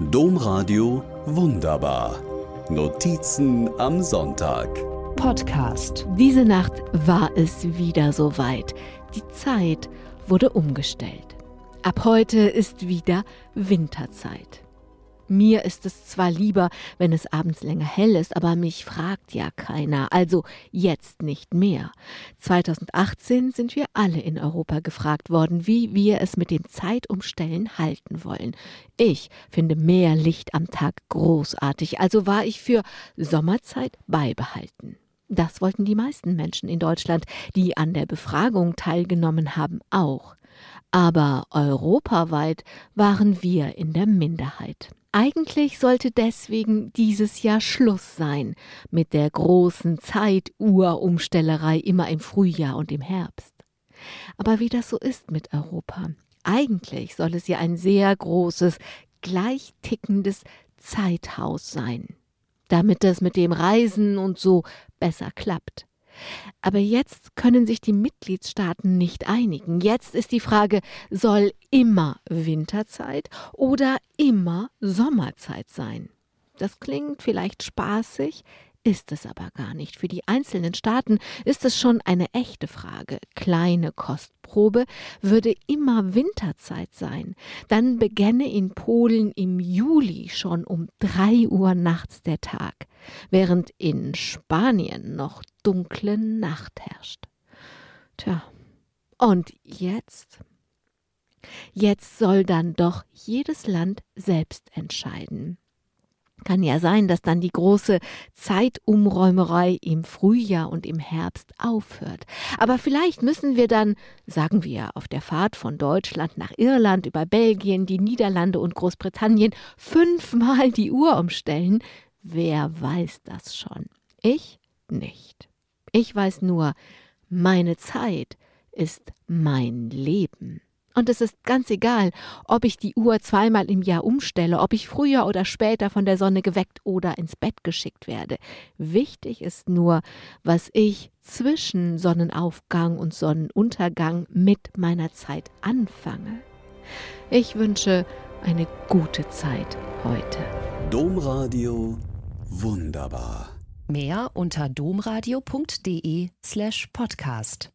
Domradio Wunderbar. Notizen am Sonntag. Podcast. Diese Nacht war es wieder soweit. Die Zeit wurde umgestellt. Ab heute ist wieder Winterzeit. Mir ist es zwar lieber, wenn es abends länger hell ist, aber mich fragt ja keiner, also jetzt nicht mehr. 2018 sind wir alle in Europa gefragt worden, wie wir es mit dem Zeitumstellen halten wollen. Ich finde mehr Licht am Tag großartig, also war ich für Sommerzeit beibehalten. Das wollten die meisten Menschen in Deutschland, die an der Befragung teilgenommen haben, auch. Aber europaweit waren wir in der Minderheit. Eigentlich sollte deswegen dieses Jahr Schluss sein mit der großen Zeituhrumstellerei immer im Frühjahr und im Herbst. Aber wie das so ist mit Europa, eigentlich soll es ja ein sehr großes, gleich tickendes Zeithaus sein, damit es mit dem Reisen und so besser klappt. Aber jetzt können sich die Mitgliedstaaten nicht einigen. Jetzt ist die Frage, soll immer Winterzeit oder immer Sommerzeit sein? Das klingt vielleicht spaßig, ist es aber gar nicht. Für die einzelnen Staaten ist es schon eine echte Frage. Kleine Kostprobe würde immer Winterzeit sein. Dann begänne in Polen im Juli schon um drei Uhr nachts der Tag, während in Spanien noch dunkle Nacht herrscht. Tja, und jetzt? Jetzt soll dann doch jedes Land selbst entscheiden. Kann ja sein, dass dann die große Zeitumräumerei im Frühjahr und im Herbst aufhört. Aber vielleicht müssen wir dann, sagen wir, auf der Fahrt von Deutschland nach Irland über Belgien, die Niederlande und Großbritannien fünfmal die Uhr umstellen. Wer weiß das schon? Ich nicht. Ich weiß nur, meine Zeit ist mein Leben. Und es ist ganz egal, ob ich die Uhr zweimal im Jahr umstelle, ob ich früher oder später von der Sonne geweckt oder ins Bett geschickt werde. Wichtig ist nur, was ich zwischen Sonnenaufgang und Sonnenuntergang mit meiner Zeit anfange. Ich wünsche eine gute Zeit heute. Domradio wunderbar. Mehr unter domradio.de slash podcast.